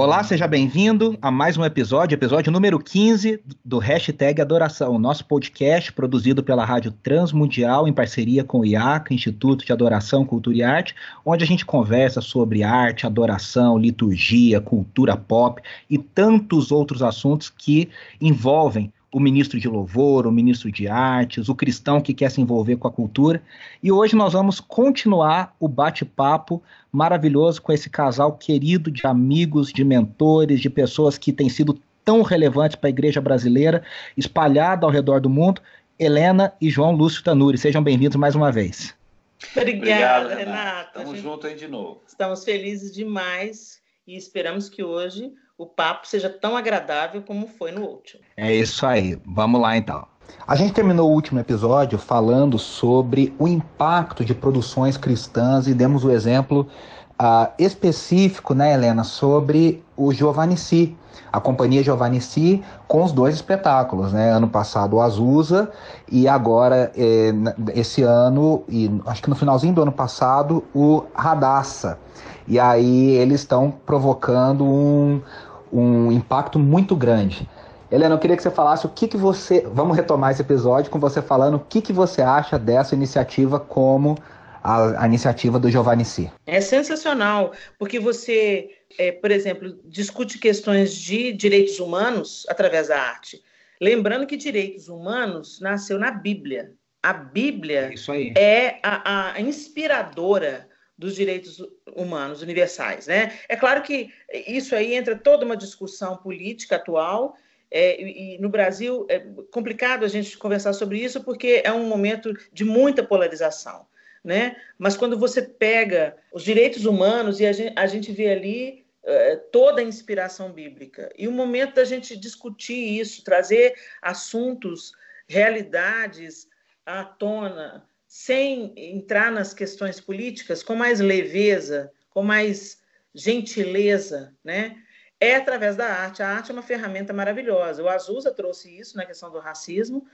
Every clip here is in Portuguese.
Olá, seja bem-vindo a mais um episódio, episódio número 15 do Hashtag Adoração, nosso podcast produzido pela Rádio Transmundial em parceria com o IACA, Instituto de Adoração, Cultura e Arte, onde a gente conversa sobre arte, adoração, liturgia, cultura pop e tantos outros assuntos que envolvem o ministro de louvor, o ministro de artes, o cristão que quer se envolver com a cultura. E hoje nós vamos continuar o bate-papo maravilhoso com esse casal querido de amigos, de mentores, de pessoas que têm sido tão relevantes para a igreja brasileira, espalhada ao redor do mundo, Helena e João Lúcio Tanuri. Sejam bem-vindos mais uma vez. Obrigada, Renata. Estamos juntos aí de novo. Estamos felizes demais e esperamos que hoje o papo seja tão agradável como foi no último. É isso aí. Vamos lá então. A gente terminou o último episódio falando sobre o impacto de produções cristãs e demos o exemplo uh, específico, né, Helena, sobre o Giovanni Si, a companhia Giovanni Si, com os dois espetáculos, né? Ano passado o Azusa e agora eh, esse ano e acho que no finalzinho do ano passado o Radassa. E aí eles estão provocando um, um impacto muito grande. Helena, eu queria que você falasse o que, que você. Vamos retomar esse episódio com você falando o que, que você acha dessa iniciativa como a, a iniciativa do Giovanni Si. É sensacional, porque você, é, por exemplo, discute questões de direitos humanos através da arte. Lembrando que direitos humanos nasceu na Bíblia. A Bíblia é, é a, a inspiradora dos direitos humanos universais. Né? É claro que isso aí entra toda uma discussão política atual, é, e no Brasil é complicado a gente conversar sobre isso porque é um momento de muita polarização. Né? Mas quando você pega os direitos humanos e a gente, a gente vê ali é, toda a inspiração bíblica, e o momento da gente discutir isso, trazer assuntos, realidades à tona, sem entrar nas questões políticas, com mais leveza, com mais gentileza, né? É através da arte. A arte é uma ferramenta maravilhosa. O Azusa trouxe isso na questão do racismo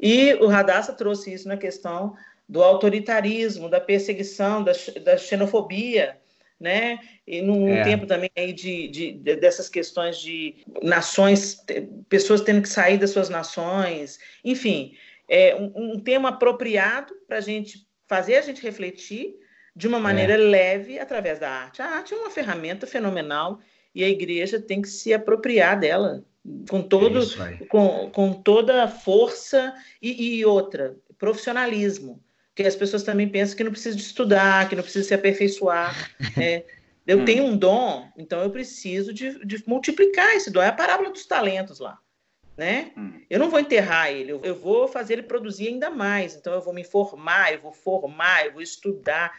e o Radassa trouxe isso na questão do autoritarismo, da perseguição, da, da xenofobia, né? E num é. tempo também aí de, de, de, dessas questões de nações, pessoas tendo que sair das suas nações, enfim, é um, um tema apropriado para a gente fazer a gente refletir de uma maneira é. leve através da arte. A arte é uma ferramenta fenomenal e a igreja tem que se apropriar dela com todo é com, com toda a força e, e, outra profissionalismo porque as pessoas também pensam que não precisa de estudar que não precisa se aperfeiçoar é, eu hum. tenho um dom então eu preciso de, de multiplicar esse dom é a parábola dos talentos lá né? Hum. Eu não vou enterrar ele, eu vou fazer ele produzir ainda mais. Então, eu vou me formar, eu vou formar, eu vou estudar.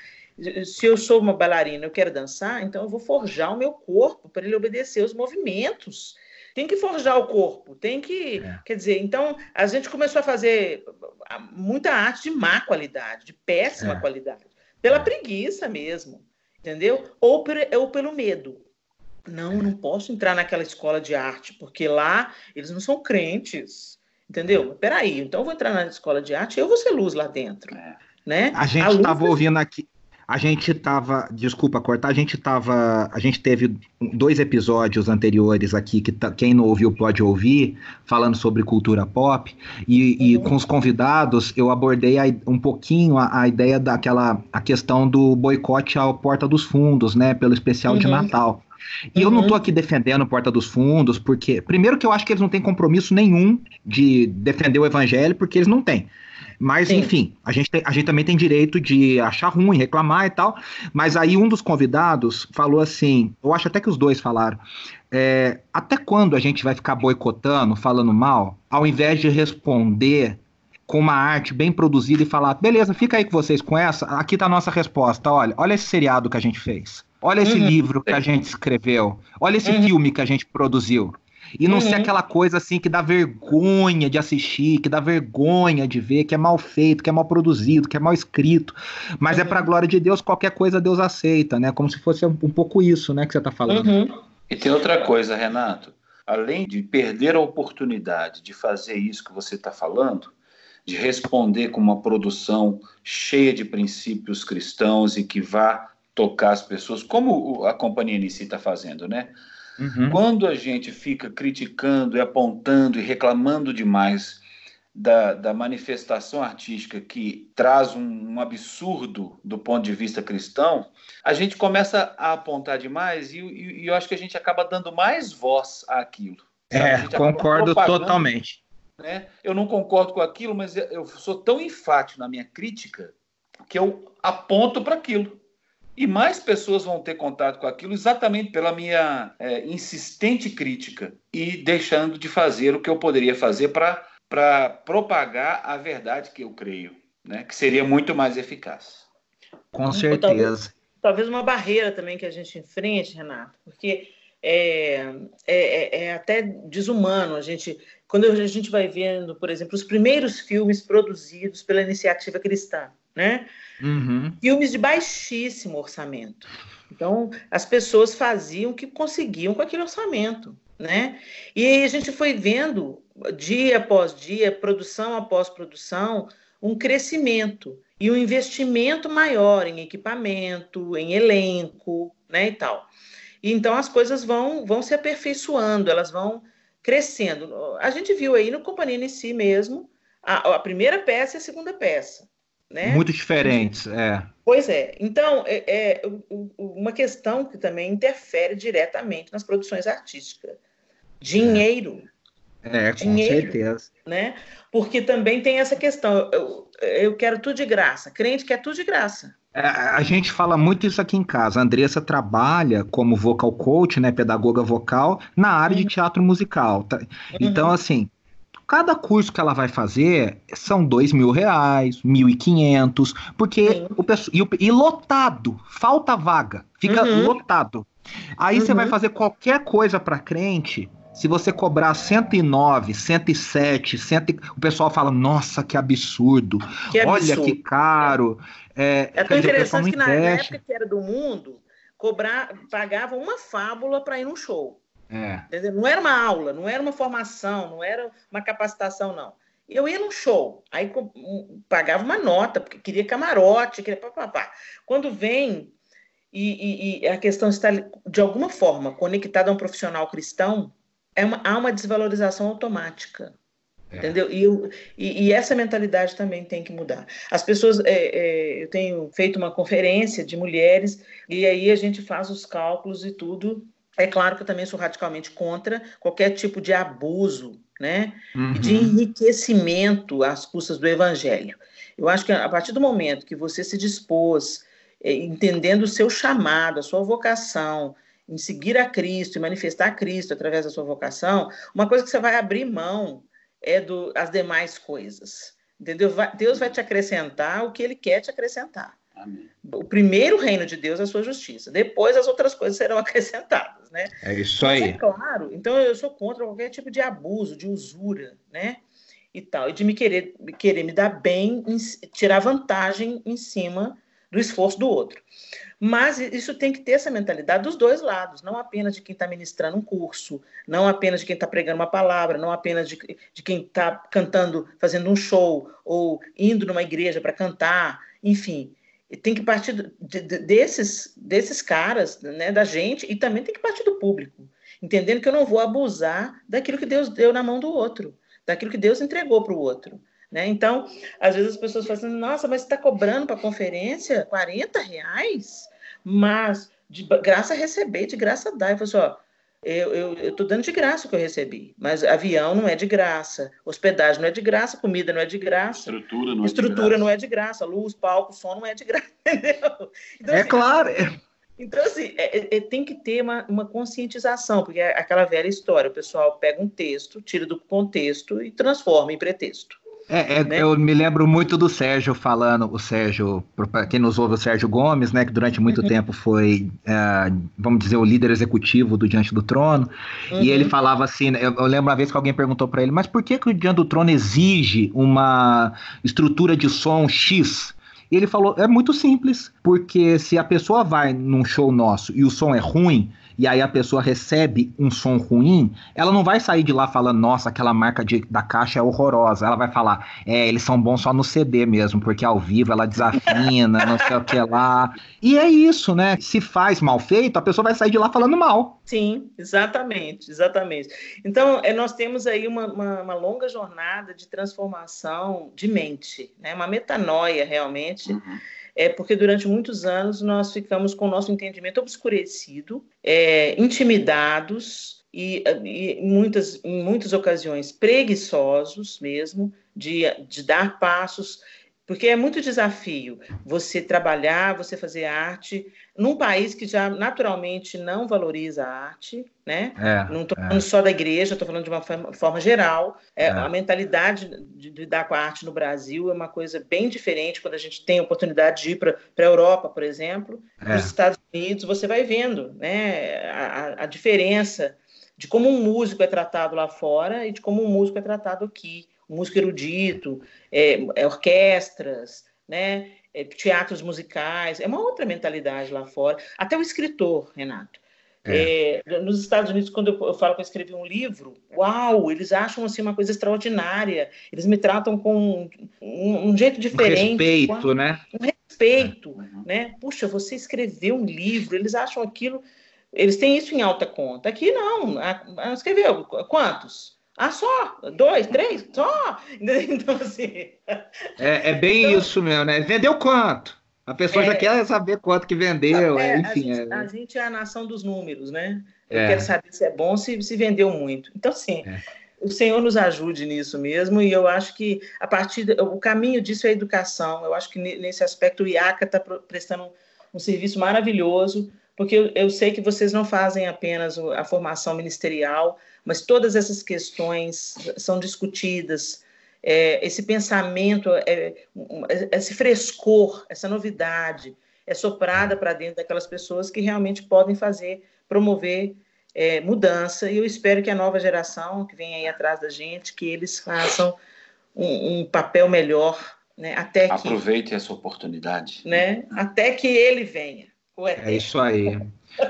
Se eu sou uma bailarina, eu quero dançar, então eu vou forjar o meu corpo para ele obedecer os movimentos. Tem que forjar o corpo, tem que. É. Quer dizer, então a gente começou a fazer muita arte de má qualidade, de péssima é. qualidade, pela é. preguiça mesmo, entendeu? Ou, ou pelo medo. Não, não posso entrar naquela escola de arte, porque lá eles não são crentes. Entendeu? Peraí, então eu vou entrar na escola de arte e eu vou ser luz lá dentro. É. Né? A gente estava ouvindo aqui. A gente estava, desculpa cortar, a gente estava, a gente teve dois episódios anteriores aqui que tá, quem não ouviu pode ouvir, falando sobre cultura pop e, uhum. e com os convidados eu abordei a, um pouquinho a, a, ideia daquela a questão do boicote ao Porta dos Fundos, né, pelo especial uhum. de Natal. E uhum. eu não estou uhum. aqui defendendo Porta dos Fundos, porque, primeiro, que eu acho que eles não têm compromisso nenhum de defender o evangelho, porque eles não têm. Mas, Sim. enfim, a gente, tem, a gente também tem direito de achar ruim, reclamar e tal. Mas aí um dos convidados falou assim: eu acho até que os dois falaram. É, até quando a gente vai ficar boicotando, falando mal, ao invés de responder com uma arte bem produzida e falar, beleza, fica aí com vocês com essa, aqui tá a nossa resposta, olha, olha esse seriado que a gente fez. Olha esse uhum. livro que a gente escreveu. Olha esse uhum. filme que a gente produziu. E não uhum. ser aquela coisa assim que dá vergonha de assistir, que dá vergonha de ver, que é mal feito, que é mal produzido, que é mal escrito. Mas é uhum. é pra glória de Deus, qualquer coisa Deus aceita, né? Como se fosse um pouco isso, né, que você tá falando. Uhum. E tem outra coisa, Renato. Além de perder a oportunidade de fazer isso que você está falando, de responder com uma produção cheia de princípios cristãos e que vá tocar as pessoas, como a companhia em si está fazendo, né? Uhum. Quando a gente fica criticando e apontando e reclamando demais da, da manifestação artística que traz um, um, absurdo do ponto de vista cristão, a gente começa a apontar demais e, e, e eu acho que a gente acaba dando mais voz àquilo. É, concordo totalmente. Né? Eu não concordo com aquilo, mas eu sou tão enfático na minha crítica que eu aponto para aquilo. E mais pessoas vão ter contato com aquilo exatamente pela minha é, insistente crítica e deixando de fazer o que eu poderia fazer para propagar a verdade que eu creio, né? que seria muito mais eficaz. Com certeza. Talvez, talvez uma barreira também que a gente enfrente, Renato, porque é, é, é, é, até desumano a gente quando a gente vai vendo, por exemplo, os primeiros filmes produzidos pela iniciativa cristã, né? Uhum. Filmes de baixíssimo orçamento. Então, as pessoas faziam o que conseguiam com aquele orçamento, né? E aí a gente foi vendo, dia após dia, produção após produção, um crescimento e um investimento maior em equipamento, em elenco, né, e tal. E então as coisas vão, vão se aperfeiçoando, elas vão crescendo. A gente viu aí no Companhia em si mesmo, a, a primeira peça e a segunda peça. Né? Muito diferentes, é. Pois é. Então, é, é, uma questão que também interfere diretamente nas produções artísticas. Dinheiro. É, com Dinheiro, certeza. Né? Porque também tem essa questão, eu, eu quero tudo de graça. Crente quer tudo de graça. É, a gente fala muito isso aqui em casa. A Andressa trabalha como vocal coach, né, pedagoga vocal, na área uhum. de teatro musical. Tá? Uhum. Então, assim, Cada curso que ela vai fazer são dois mil reais, mil e quinhentos, porque Sim. o pessoal e, e, lotado, falta vaga, fica uhum. lotado. Aí uhum. você vai uhum. fazer qualquer coisa para crente, se você cobrar 109, 107, 100, o pessoal fala, nossa, que absurdo, que absurdo. olha que caro. É, é tão interessante que na época que era do mundo, cobrar, pagava uma fábula para ir num show. É. Não era uma aula, não era uma formação, não era uma capacitação, não. Eu ia num show, aí pagava uma nota, porque queria camarote, queria papapá. Quando vem e, e, e, a questão está, de alguma forma, conectada a um profissional cristão, é uma, há uma desvalorização automática. É. Entendeu? E, e, e, essa mentalidade também tem que mudar. As pessoas, é, é, eu tenho feito uma conferência de mulheres, e aí a gente faz os cálculos e tudo, é claro que eu também sou radicalmente contra qualquer tipo de abuso, né? Uhum. De enriquecimento às custas do evangelho. Eu acho que a partir do momento que você se dispôs, é, entendendo o seu chamado, a sua vocação, em seguir a Cristo e manifestar Cristo através da sua vocação, uma coisa que você vai abrir mão é do, as demais coisas. Entendeu? Deus vai te acrescentar o que ele quer te acrescentar. Amém. O primeiro reino de Deus é a sua justiça. Depois as outras coisas serão acrescentadas, né? É isso aí. é claro. Então eu sou contra qualquer tipo de abuso, de usura, né? E tal, e de me querer, querer me dar bem, tirar vantagem em cima do esforço do outro. Mas isso tem que ter essa mentalidade dos dois lados, não apenas de quem está ministrando um curso, não apenas de quem está pregando uma palavra, não apenas de, de quem está cantando, fazendo um show, ou indo numa igreja para cantar, enfim tem que partir de, de, desses, desses caras, né, da gente, e também tem que partir do público, entendendo que eu não vou abusar daquilo que Deus deu na mão do outro, daquilo que Deus entregou para o outro. Né? Então, às vezes as pessoas falam assim, nossa, mas você está cobrando para a conferência 40 reais? Mas de graça receber, de graça dar. Eu falo assim, ó, eu estou dando de graça o que eu recebi, mas avião não é de graça, hospedagem não é de graça, comida não é de graça, estrutura não, estrutura é, de graça. não é de graça, luz, palco, som não é de graça, entendeu? Então, é assim, claro. Então, assim, é, é, é, tem que ter uma, uma conscientização, porque é aquela velha história, o pessoal pega um texto, tira do contexto e transforma em pretexto. É, é né? eu me lembro muito do Sérgio falando, o Sérgio, para quem nos ouve, o Sérgio Gomes, né, que durante muito uhum. tempo foi, é, vamos dizer, o líder executivo do Diante do Trono, uhum. e ele falava assim, eu, eu, lembro uma vez que alguém perguntou para ele, mas por que, que o Diante do Trono exige uma estrutura de som X? E ele falou, é muito simples, porque se a pessoa vai num show nosso e o som é ruim, e aí a pessoa recebe um som ruim, ela não vai sair de lá falando, nossa, aquela marca de, da caixa é horrorosa. Ela vai falar, é, eles são bons só no CD mesmo, porque ao vivo ela desafina, não sei o que lá. E é isso, né? Se faz mal feito, a pessoa vai sair de lá falando mal. Sim, exatamente, exatamente. Então, é, nós temos aí uma, uma, uma longa jornada de transformação de mente, né? Uma metanoia realmente. Uhum é porque durante muitos anos nós ficamos com o nosso entendimento obscurecido, é, intimidados e, e muitas, em muitas ocasiões preguiçosos mesmo de, de dar passos porque é muito desafio você trabalhar, você fazer arte num país que já naturalmente não valoriza a arte, né? É, não estou falando é. só da igreja, estou falando de uma forma, geral. É, é. A mentalidade de, lidar com a arte no Brasil é uma coisa bem diferente quando a gente tem a oportunidade de ir para a Europa, por exemplo, para os é. Estados Unidos, você vai vendo né, a, a diferença de como um músico é tratado lá fora e de como um músico é tratado aqui músico erudito, é, é, orquestras, né, é, teatros musicais, é uma outra mentalidade lá fora. Até o escritor, Renato. É. É, nos Estados Unidos, quando eu, eu, falo que eu escrevi um livro, uau, eles acham assim uma coisa extraordinária. Eles me tratam com um, um jeito diferente. Um respeito, uau, né? Um respeito, é. né? Puxa, você escreveu um livro, eles acham aquilo. Eles têm isso em alta conta. Aqui não. Escreveu quantos? Ah, só? Dois, três? Só? Então, assim. É, é bem então, isso mesmo, né? Vendeu quanto? A pessoa é, já quer saber quanto que vendeu, é, enfim. A gente, é... a gente, é... a nação dos números, né? Eu é. quero saber se é bom, se, se vendeu muito. Então, assim, é. o Senhor nos ajude nisso mesmo, e eu acho que a partir do, o caminho disso é a educação. Eu acho que nesse aspecto o IACA está prestando um, um, serviço maravilhoso, porque eu, eu sei que vocês não fazem apenas a formação ministerial, mas todas essas questões são discutidas. É, esse pensamento, é, esse frescor, essa novidade é soprada para dentro daquelas pessoas que realmente podem fazer, promover é, mudança. E eu espero que a nova geração que vem aí atrás da gente, que eles façam um, um papel melhor, né? Até que aproveite essa oportunidade, né? Até que ele venha. É isso aí.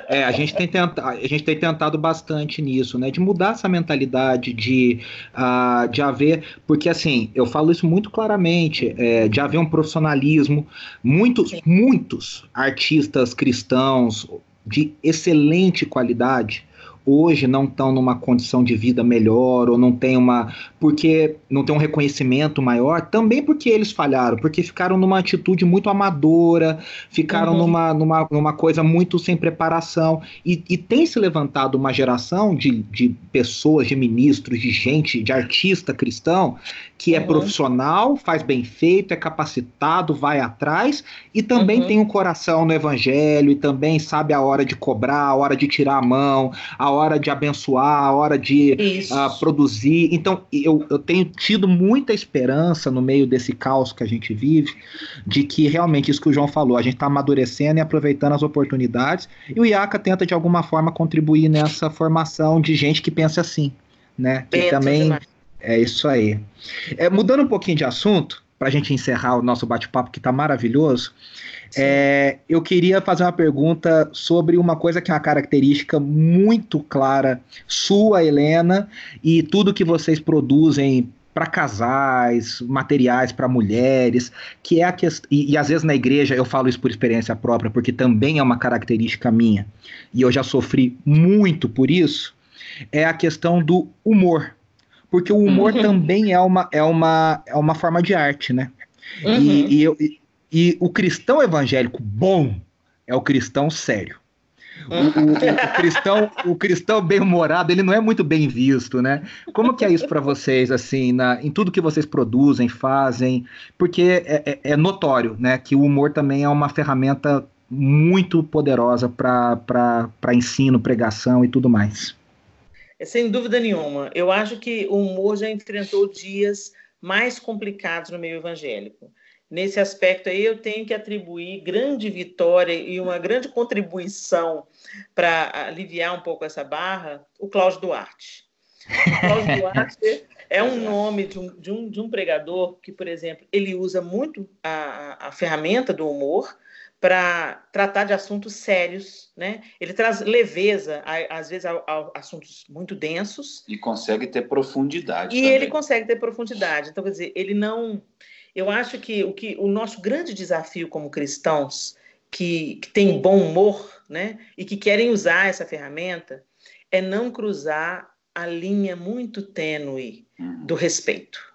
É, a gente tem tentado, a gente tem tentado bastante nisso, né? De mudar essa mentalidade de, uh, de haver, porque assim, eu falo isso muito claramente, é, de haver um profissionalismo, muitos, Sim. muitos artistas cristãos de excelente qualidade hoje não estão numa condição de vida melhor ou não tem uma porque não tem um reconhecimento maior, também porque eles falharam, porque ficaram numa atitude muito amadora, ficaram uhum. numa, numa, numa coisa muito sem preparação e, e tem se levantado uma geração de, de pessoas, de ministros, de gente, de artista cristão que é uhum. profissional, faz bem feito, é capacitado, vai atrás e também uhum. tem um coração no evangelho e também sabe a hora de cobrar, a hora de tirar a mão, a hora de abençoar, a hora de uh, produzir. Então, eu, eu tenho tido muita esperança no meio desse caos que a gente vive, de que realmente isso que o João falou, a gente está amadurecendo e aproveitando as oportunidades, e o IACA tenta de alguma forma contribuir nessa formação de gente que pensa assim. Né? Que também demais. É isso aí. É, mudando um pouquinho de assunto, para a gente encerrar o nosso bate-papo que está maravilhoso, é, eu queria fazer uma pergunta sobre uma coisa que é uma característica muito clara sua, Helena, e tudo que vocês produzem para casais, materiais para mulheres, que é a questão. E, e, às vezes na igreja eu falo isso por experiência própria, porque também é uma característica minha, e eu já sofri muito por isso, é a questão do humor porque o humor uhum. também é uma, é, uma, é uma forma de arte, né? Uhum. E, e, e, e, o cristão evangélico bom é o cristão sério. O, o, o, cristão, o cristão bem-humorado, ele não é muito bem visto, né? Como que é isso para vocês, assim, na, em tudo que vocês produzem, fazem? Porque é, é, é notório, né, que o humor também é uma ferramenta muito poderosa para ensino, pregação e tudo mais. Sem dúvida nenhuma. Eu acho que o humor já enfrentou dias mais complicados no meio evangélico. Nesse aspecto aí, eu tenho que atribuir grande vitória e uma grande contribuição para aliviar um pouco essa barra, o Cláudio Duarte. O Cláudio Duarte é um nome de um, de, um, de um pregador que, por exemplo, ele usa muito a, a ferramenta do humor, para tratar de assuntos sérios, né? Ele traz leveza, às vezes, a, a, assuntos muito densos. E consegue ter profundidade. E também. ele consegue ter profundidade. Então, quer dizer, ele não. Eu acho que o, que o nosso grande desafio como cristãos que, que têm bom humor, né? E que querem usar essa ferramenta, é não cruzar a linha muito tênue uhum. do respeito.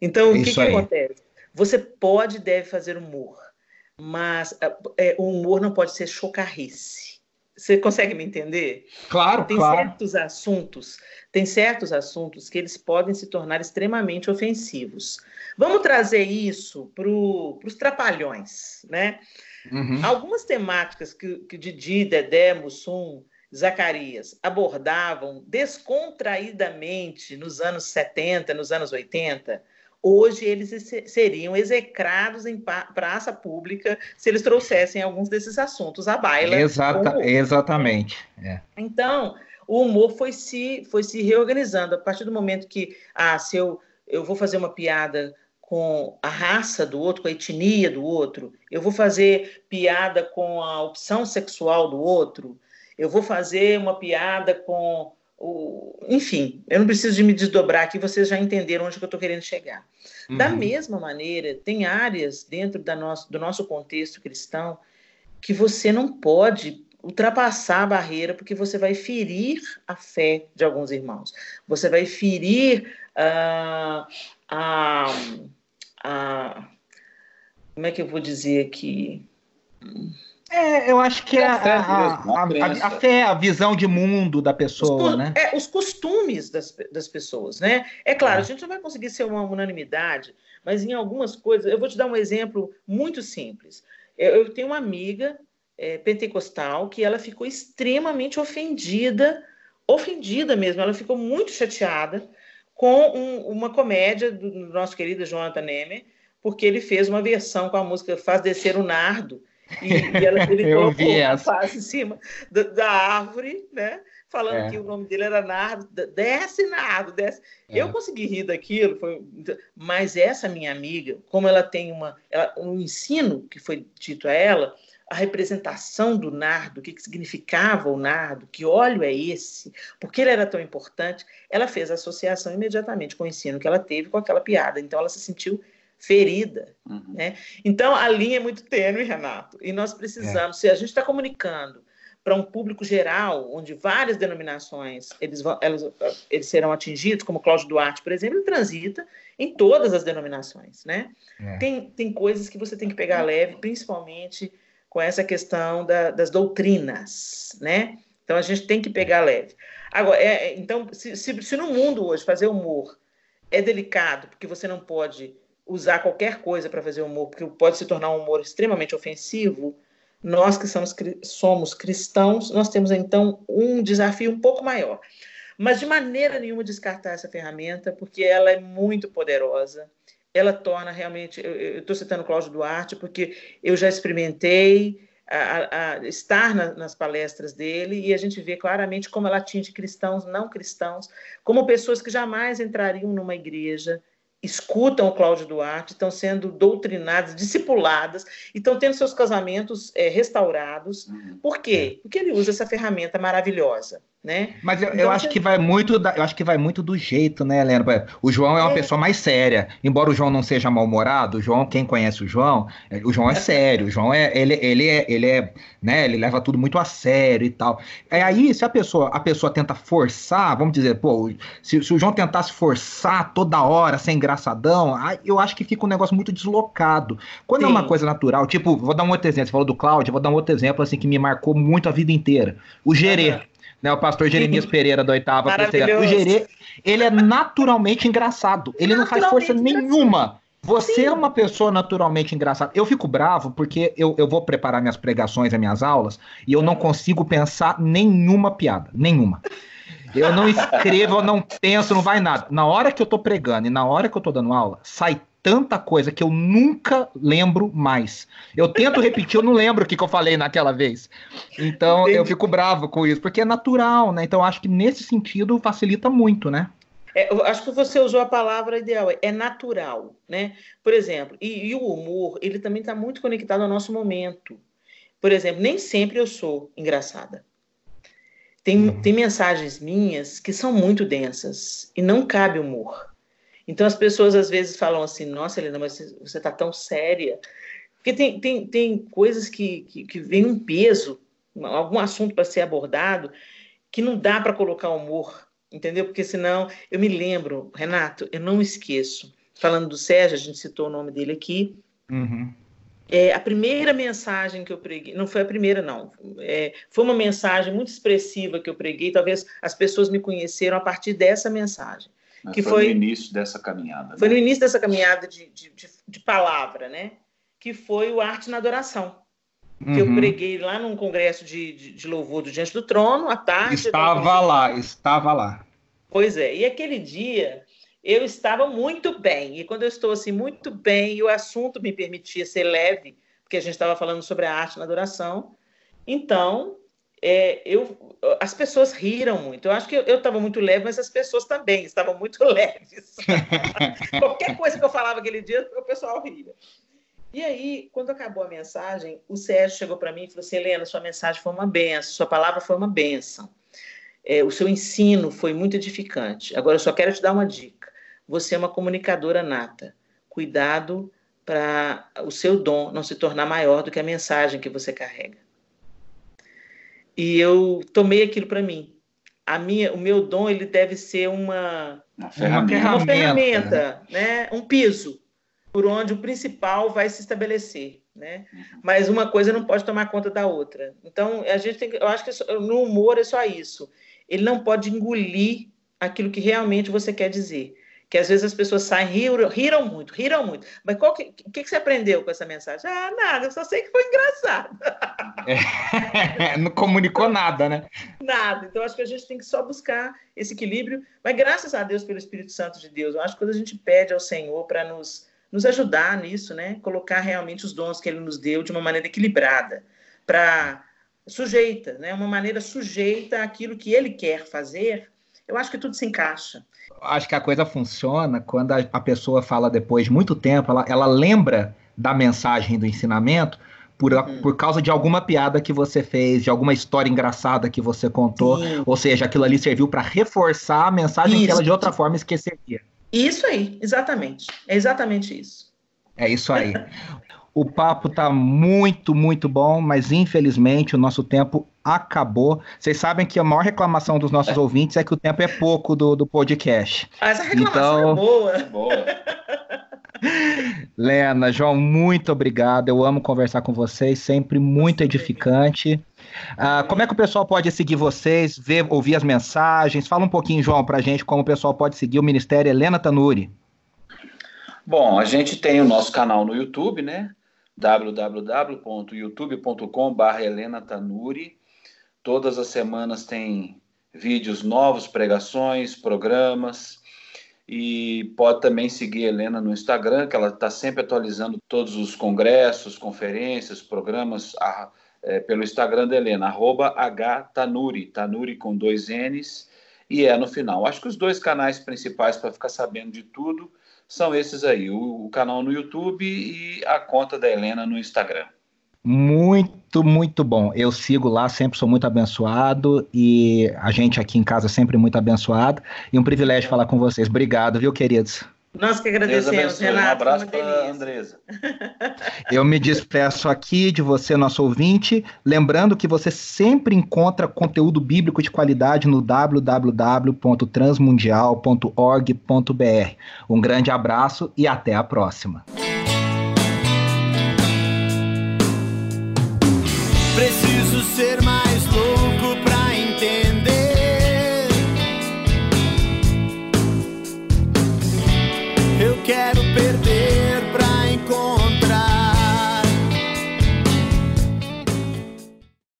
Então, o que, que acontece? Você pode e deve fazer humor mas é, o humor não pode ser chocarrice. Você consegue me entender? Claro, tem claro. certos assuntos, tem certos assuntos que eles podem se tornar extremamente ofensivos. Vamos trazer isso para os trapalhões, né? Uhum. Algumas temáticas que, que Didi, Dedé, Mussum, Zacarias abordavam descontraídamente nos anos 70, nos anos 80, hoje eles seriam execrados em praça pública se eles trouxessem alguns desses assuntos à baila. Exata, exatamente. É. Então, o humor foi se, foi se reorganizando. A partir do momento que, ah, se eu, eu vou fazer uma piada com a raça do outro, com a etnia do outro, eu vou fazer piada com a opção sexual do outro, eu vou fazer uma piada com o, enfim, eu não preciso de me desdobrar aqui, vocês já entenderam onde que eu estou querendo chegar. Uhum. Da mesma maneira, tem áreas dentro da nosso, do nosso contexto cristão que você não pode ultrapassar a barreira, porque você vai ferir a fé de alguns irmãos. Você vai ferir uh, a, a. Como é que eu vou dizer aqui? É, eu acho que é a, a, a, a, fé, a visão de mundo da pessoa, os, né? É, os costumes das, das pessoas, né? É claro, é. a gente não vai conseguir ser uma unanimidade, mas em algumas coisas, eu vou te dar um exemplo muito simples. Eu, tenho uma amiga é, pentecostal que ela ficou extremamente ofendida, ofendida mesmo, ela ficou muito chateada com um, uma comédia do, do nosso querido Jonathan Neme, porque ele fez uma versão com a música Faz Descer o Nardo, e, e ela, ele colocou uma face em cima da, da árvore, né? Falando é. que o nome dele era Nardo. Desce, Nardo, desce. É. Eu consegui rir daquilo, foi... mas essa minha amiga, como ela tem uma, ela, um ensino que foi dito a ela, a representação do nardo, o que, que, significava o nardo, que óleo é esse, por que ele era tão importante, ela fez a associação imediatamente com o ensino que ela teve com aquela piada. Então ela se sentiu ferida. Uhum. Né? Então, a linha é muito tênue, Renato, e nós precisamos, é. se a gente está comunicando para um público geral, onde várias denominações eles, vão, elas, eles serão atingidos, como Cláudio Duarte, por exemplo, ele transita em todas as denominações. Né? É. Tem, tem coisas que você tem que pegar leve, principalmente com essa questão da, das doutrinas. Né? Então, a gente tem que pegar leve. Agora, é, é então, se, se, se no mundo hoje fazer humor é delicado, porque você não pode usar qualquer coisa para fazer humor, porque pode se tornar um humor extremamente ofensivo, nós que somos, somos cristãos, nós temos então um desafio um pouco maior. Mas de maneira nenhuma descartar essa ferramenta, porque ela é muito poderosa. Ela torna realmente. Eu estou citando Cláudio Duarte, porque eu já experimentei a, a estar na, nas palestras dele e a gente vê claramente como ela atinge cristãos, não cristãos, como pessoas que jamais entrariam numa igreja, escutam o Cláudio Duarte, estão sendo doutrinadas, discipuladas, e estão tendo seus casamentos é, restaurados. Uhum. Por quê? É. Porque ele usa essa ferramenta maravilhosa. Né? Mas eu, então, eu acho que vai muito da, eu acho que vai muito do jeito, né, Helena? O João é uma é. pessoa mais séria. Embora o João não seja mal-humorado, o João, quem conhece o João, é, o João é sério. O João é ele, ele é ele é, né, ele leva tudo muito a sério e tal. É aí se a pessoa a pessoa tenta forçar, vamos dizer, pô, se, se o João tentasse forçar toda hora, ser engraçadão, aí eu acho que fica um negócio muito deslocado. Quando Sim. é uma coisa natural, tipo, vou dar um outro exemplo, você falou do Cláudio, vou dar um outro exemplo assim que me marcou muito a vida inteira. O Gerê. Uhum né? O pastor Jeremias Pereira da oitava O Gerê, ele é naturalmente engraçado. Ele não faz força nenhuma. Você Sim. é uma pessoa naturalmente engraçada. Eu fico bravo porque eu, eu vou preparar minhas pregações, as minhas aulas, e eu não consigo pensar nenhuma piada. Nenhuma. Eu não escrevo, eu não penso, não vai nada. Na hora que eu tô pregando e na hora que eu tô dando aula, sai tanta coisa que eu nunca lembro mais. Eu tento repetir, eu não lembro o que, que eu falei naquela vez. Então Entendi. eu fico bravo com isso, porque é natural, né? Então acho que nesse sentido facilita muito, né? É, acho que você usou a palavra ideal, é natural, né? Por exemplo, e, e o humor, ele também está muito conectado ao nosso momento. Por exemplo, nem sempre eu sou engraçada. Tem, uhum. tem mensagens minhas que são muito densas e não cabe humor. Então as pessoas às vezes falam assim, nossa, Helena, mas você está tão séria. Porque tem, tem, tem coisas que, que, que vem um peso, algum assunto para ser abordado, que não dá para colocar humor entendeu? Porque senão eu me lembro, Renato, eu não esqueço. Falando do Sérgio, a gente citou o nome dele aqui. Uhum. É, a primeira mensagem que eu preguei, não foi a primeira, não, é, foi uma mensagem muito expressiva que eu preguei, talvez as pessoas me conheceram a partir dessa mensagem. Mas que foi, foi no início dessa caminhada. Foi né? no início dessa caminhada de, de, de, de palavra, né? Que foi o Arte na Adoração que eu uhum. preguei lá num congresso de, de, de, louvor do Diante do Trono, à tarde. Estava lá, estava lá. Pois é, e aquele dia eu estava muito bem, e quando eu estou assim muito bem, e o assunto me permitia ser leve, porque a gente estava falando sobre a arte na adoração, então é, eu, as pessoas riram muito. Eu acho que eu estava muito leve, mas as pessoas também estavam muito leves. Qualquer coisa que eu falava aquele dia, o pessoal ria. E aí, quando acabou a mensagem, o Sérgio chegou para mim e falou assim: Helena, sua mensagem foi uma benção, sua palavra foi uma benção. É, o seu ensino foi muito edificante. Agora, eu só quero te dar uma dica. Você é uma comunicadora nata. Cuidado para o seu dom não se tornar maior do que a mensagem que você carrega. E eu tomei aquilo para mim. A minha, o meu dom ele deve ser uma, uma ferramenta, uma ferramenta né? um piso por onde o principal vai se estabelecer, né? Uhum. Mas uma coisa não pode tomar conta da outra. Então, a gente tem que, eu acho que no humor é só isso. Ele não pode engolir aquilo que realmente você quer dizer. Que às vezes as pessoas saem, riram, riram muito, riram muito. Mas o que, que, que, você aprendeu com essa mensagem? Ah, nada, eu só sei que foi engraçado. É, não comunicou nada, né? Nada. Então, acho que a gente tem que só buscar esse equilíbrio. Mas graças a Deus pelo Espírito Santo de Deus, eu acho que quando a gente pede ao Senhor para nos nos ajudar nisso, né? Colocar realmente os dons que ele nos deu de uma maneira equilibrada, para sujeita, né? Uma maneira sujeita àquilo que ele quer fazer. Eu acho que tudo se encaixa. Acho que a coisa funciona quando a, pessoa fala depois de muito tempo, ela, ela lembra da mensagem do ensinamento por, uhum. por causa de alguma piada que você fez, de alguma história engraçada que você contou, Sim. ou seja, aquilo ali serviu para reforçar a mensagem Isso. que ela de outra forma esqueceria. Isso aí, exatamente. É exatamente isso. É isso aí. O papo tá muito, muito bom, mas infelizmente o nosso tempo acabou. Vocês sabem que a maior reclamação dos nossos é. ouvintes é que o tempo é pouco do, do podcast. Mas a reclamação então... é boa. boa. Lena, João, muito obrigado. Eu amo conversar com vocês, sempre muito edificante. Uh, como é que o pessoal pode seguir vocês, ver, ouvir as mensagens? Fala um pouquinho, João, para a gente como o pessoal pode seguir o Ministério Helena Tanuri. Bom, a gente tem o nosso canal no YouTube, né? www.youtube.com.br Helena Tanuri. Todas as semanas tem vídeos novos, pregações, programas. E pode também seguir a Helena no Instagram, que ela está sempre atualizando todos os congressos, conferências, programas a, é, pelo Instagram da Helena, arroba htanuri, tanuri com dois N's e é no final. Acho que os dois canais principais para ficar sabendo de tudo são esses aí, o, o canal no YouTube e a conta da Helena no Instagram. Muito, muito bom. Eu sigo lá, sempre sou muito abençoado e a gente aqui em casa sempre muito abençoado. E um privilégio falar com vocês. Obrigado, viu, queridos? Nós que agradecemos, Renato. Um abraço para Andresa. Eu me despeço aqui de você, nosso ouvinte, lembrando que você sempre encontra conteúdo bíblico de qualidade no www.transmundial.org.br. Um grande abraço e até a próxima. Preciso